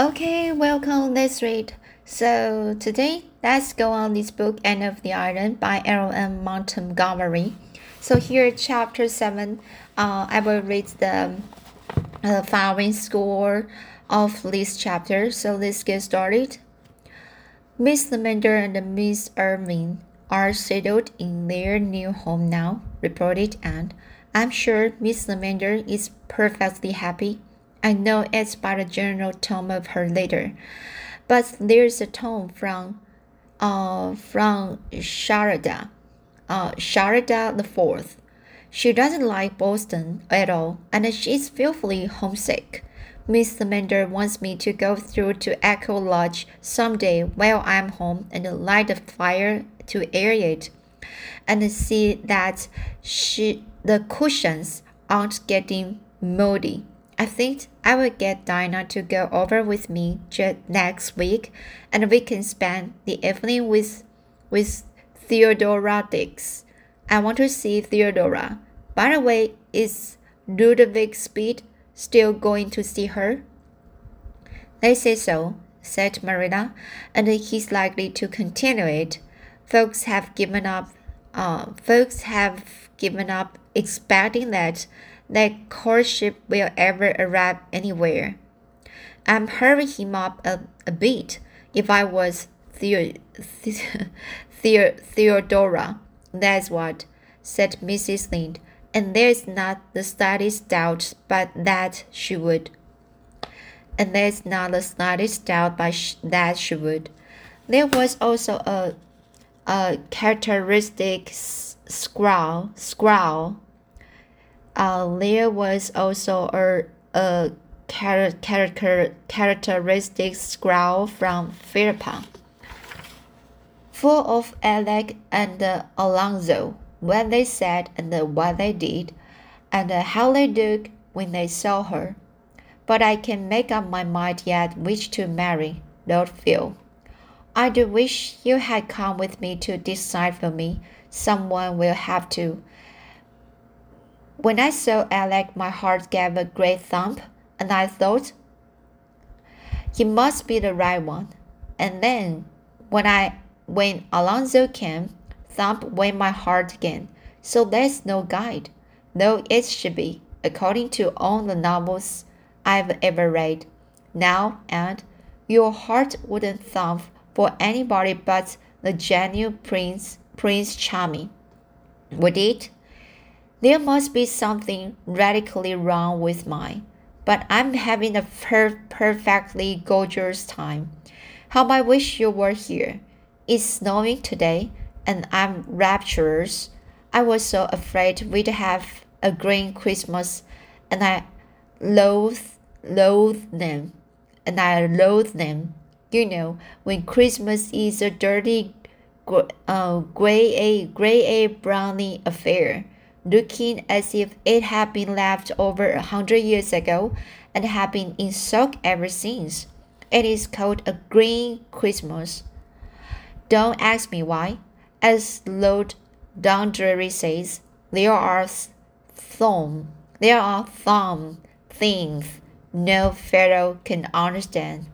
Okay, welcome. Let's read. So today, let's go on this book, Anne of the Island by L.M. Montgomery. So here, chapter seven. Uh, I will read the uh, following score of this chapter. So let's get started. Miss Lavendar and Miss Irving are settled in their new home now, reported Anne. I'm sure Miss Lavendar is perfectly happy. I know it's by the general tone of her letter, but there's a tone from, uh, from Charlotta, uh, Charlotta the Fourth. She doesn't like Boston at all, and she's fearfully homesick. Miss Lavendar wants me to go through to Echo Lodge some day while I'm home and light a fire to air it, and see that she the cushions aren't getting moldy. I think I will get Diana to go over with me next week, and we can spend the evening with with Theodora Dix. I want to see Theodora. By the way, is Ludovic Speed still going to see her? They say so, said Marilla, and he's likely to continue it. Folks have given up. Uh, folks have given up expecting that that courtship will ever arrive anywhere. I'm hurrying him up a, a bit. If I was Theo, Theo, Theodora, that's what, said Mrs. Lynde, and there's not the slightest doubt but that she would. And there's not the slightest doubt but sh that she would. There was also a, a characteristic squall, squall. Uh, there was also a, a char character, characteristic squall from Philippa, full of Alec and uh, Alonzo, what they said and uh, what they did, and uh, how they looked when they saw her. But I can make up my mind yet which to marry, Lord Phil. I do wish you had come with me to decide for me someone will have to. When I saw Alec, my heart gave a great thump, and I thought, he must be the right one. And then, when I when Alonzo came, thump went my heart again. So there's no guide, though it should be, according to all the novels I've ever read. Now, and your heart wouldn't thump for anybody but the genuine Prince Prince Charming. Would it? There must be something radically wrong with mine, but I'm having a per perfectly gorgeous time. How I wish you were here. It's snowing today, and I'm rapturous. I was so afraid we'd have a green Christmas, and I loathe, loathe them, and I loathe them. You know, when Christmas is a dirty uh, gray a gray a brownie affair, looking as if it had been left over a hundred years ago and had been in soak ever since. It is called a green Christmas. Don't ask me why. As Lord Dundreary says, there are thumb, there are thumb things no fellow can understand.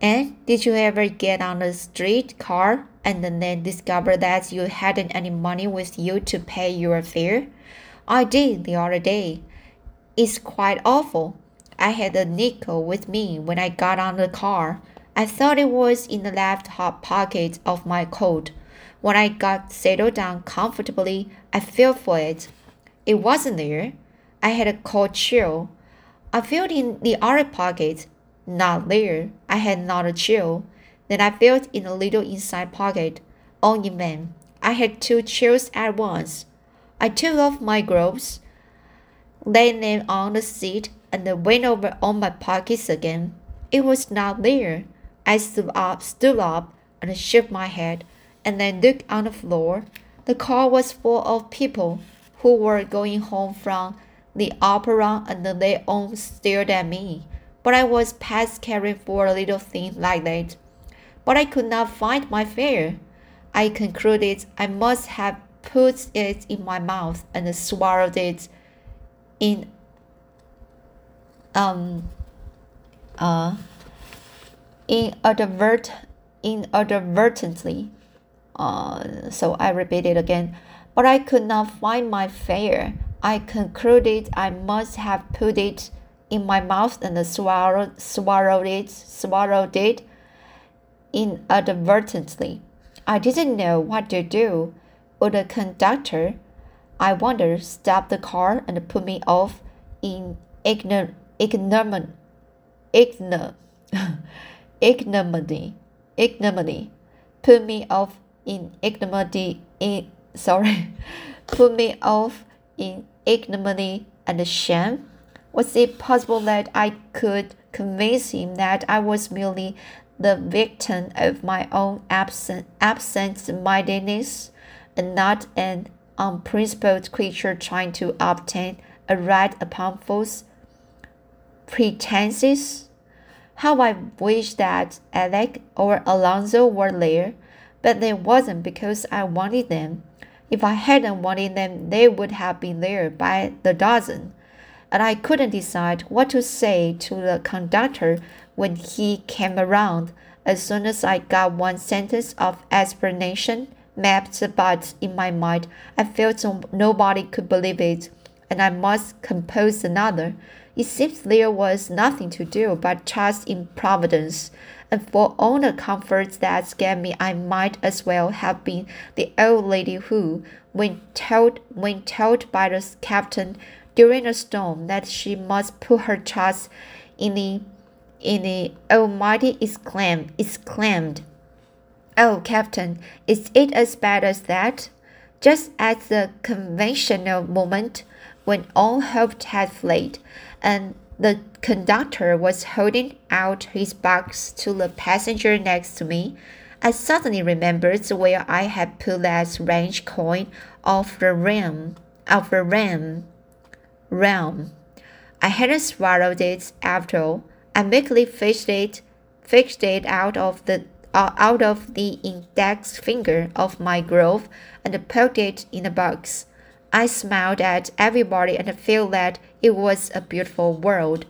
And did you ever get on a street car and then discover that you hadn't any money with you to pay your fare? I did the other day. It's quite awful. I had a nickel with me when I got on the car. I thought it was in the left hot pocket of my coat. When I got settled down comfortably, I felt for it. It wasn't there. I had a cold chill. I felt in the other pocket not there. I had not a chill. Then I felt in a little inside pocket. In vain. I had two chills at once. I took off my gloves, laid them on the seat, and went over all my pockets again. It was not there. I stood up, stood up, and shook my head, and then looked on the floor. The car was full of people who were going home from the opera, and they all stared at me but I was past caring for a little thing like that. But I could not find my fare. I concluded I must have put it in my mouth and swallowed it in um uh inadvert inadvertently. Uh, so I repeat it again. But I could not find my fare. I concluded I must have put it in my mouth and swallowed, swallowed it, swallowed it inadvertently. I didn't know what to do. Would the conductor, I wonder, stop the car and put me off in ignorant, ignominy, ignominy, ignominy, ignominy, put me off in ignominy, in, sorry, put me off in ignominy and shame? Was it possible that I could convince him that I was merely the victim of my own absent absent-mindedness and not an unprincipled creature trying to obtain a right upon false pretenses? How I wish that Alec or Alonzo were there, but they wasn't because I wanted them. If I hadn't wanted them, they would have been there by the dozen. And I couldn't decide what to say to the conductor when he came around. As soon as I got one sentence of explanation mapped about in my mind, I felt nobody could believe it, and I must compose another. It seems there was nothing to do but trust in Providence and for all the comforts that gave me, I might as well have been the old lady who, when told when told by the captain during a storm that she must put her trust in the in the oh, Almighty, exclaimed exclaimed, "Oh, Captain, is it as bad as that?" Just at the conventional moment when all hope had fled, and the conductor was holding out his box to the passenger next to me. I suddenly remembered where I had put that range coin of the ram of the ram realm. I hadn't swallowed it after all. I meekly fished it fished it out of the uh, out of the index finger of my glove and poked it in the box. I smiled at everybody and felt that it was a beautiful world.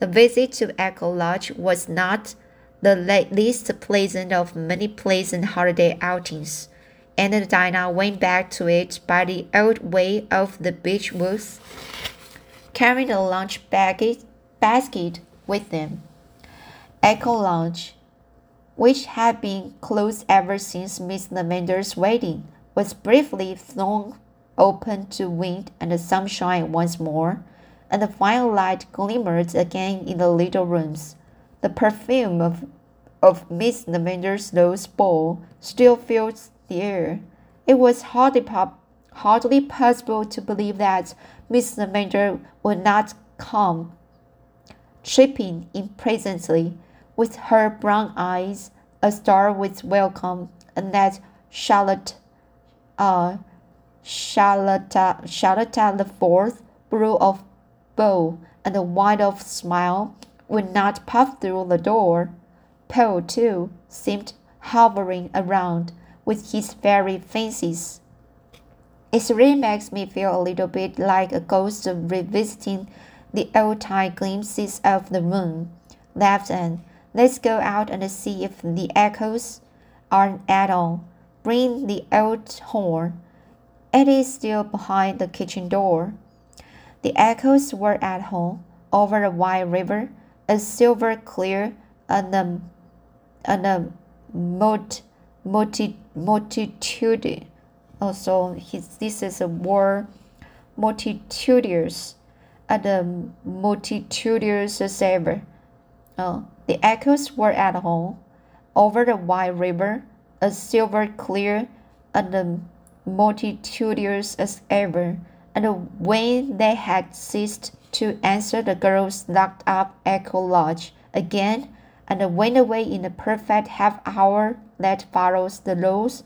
The visit to Echo Lodge was not the least pleasant of many pleasant holiday outings, and Diana went back to it by the old way of the beech woods, carrying a lunch basket, basket with them. Echo Lodge, which had been closed ever since Miss Lavendar's wedding, was briefly thrown open to wind and the sunshine once more, and the firelight glimmered again in the little rooms. The perfume of, of Miss Lavendar's rose bowl still filled the air. It was hardly, pop, hardly possible to believe that Miss Lavendar would not come tripping in presently, with her brown eyes a star with welcome, and that Charlotte, uh, Charlotte, Charlotte the fourth, blue of bow and a wide of smile, would not puff through the door. Paul, too, seemed hovering around with his fairy fancies. It really makes me feel a little bit like a ghost revisiting the old time glimpses of the moon. Left and let's go out and see if the echoes are at all. Bring the old horn. It is still behind the kitchen door. The echoes were at home over the wide river, a silver clear and a, and a multi, multi, multitude. Also, his, this is a word multitudinous and a multitudinous as ever. Uh, the echoes were at home over the wide river, a silver clear and a multitudinous as ever, and when they had ceased to answer, the girls locked up Echo Lodge again and went away in the perfect half hour that follows the rose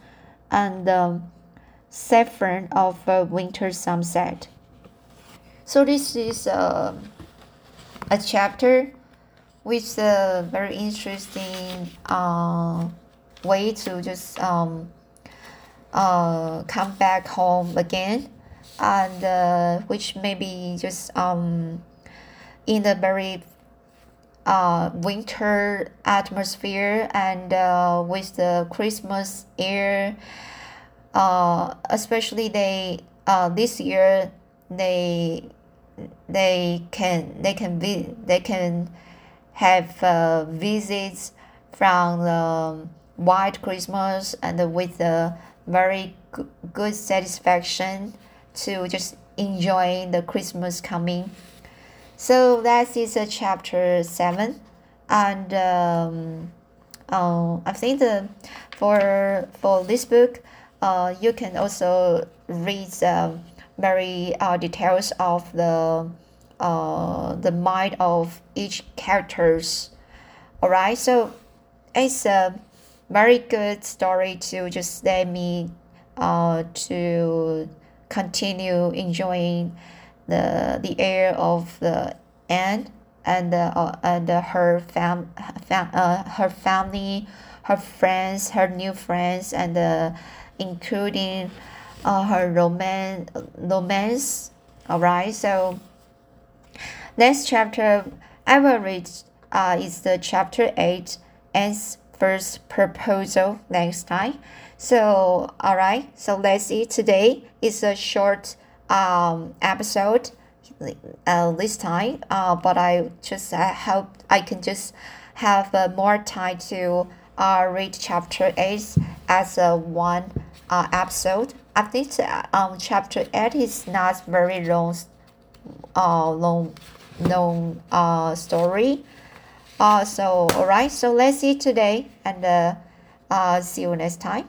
and the saffron of a winter sunset. So this is uh, a chapter with a very interesting uh, way to just um, uh, come back home again and uh, which maybe just um, in a very uh, winter atmosphere and uh, with the Christmas air. Uh, especially they uh, this year they they can they can be they can have uh, visits from the white Christmas and with the very good satisfaction to just enjoy the Christmas coming. So that is a chapter seven, and um, uh, I think the for for this book, uh, you can also read the very uh, details of the uh, the mind of each characters. Alright, so it's a very good story to just let me uh, to continue enjoying the the air of the end and uh, and her fam, fam uh, her family, her friends, her new friends, and uh, including uh, her romance romance. All right, so next chapter I will read uh, is the chapter eight Anne's first proposal next time. So all right, so let's see. Today is a short um, episode uh, this time, uh, but I just uh, hope I can just have uh, more time to uh, read chapter 8 as a one uh, episode. I think uh, um, chapter 8 is not very long, uh, long, long uh, story. Uh, so, alright, so let's see today and uh, uh, see you next time.